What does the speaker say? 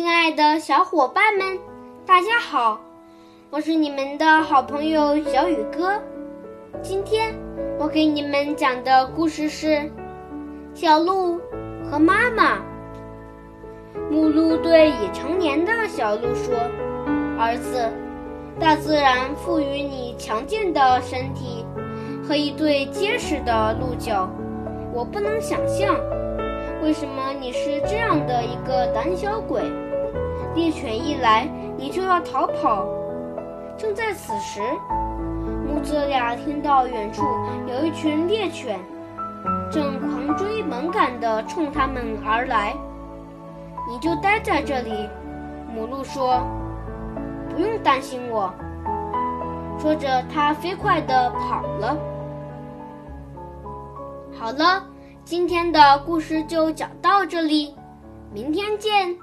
亲爱的小伙伴们，大家好！我是你们的好朋友小雨哥。今天我给你们讲的故事是《小鹿和妈妈》。母鹿对已成年的小鹿说：“儿子，大自然赋予你强健的身体和一对结实的鹿角，我不能想象。”为什么你是这样的一个胆小鬼？猎犬一来，你就要逃跑。正在此时，母子俩听到远处有一群猎犬，正狂追猛赶地冲他们而来。你就待在这里，母鹿说：“不用担心我。”说着，它飞快地跑了。好了。今天的故事就讲到这里，明天见。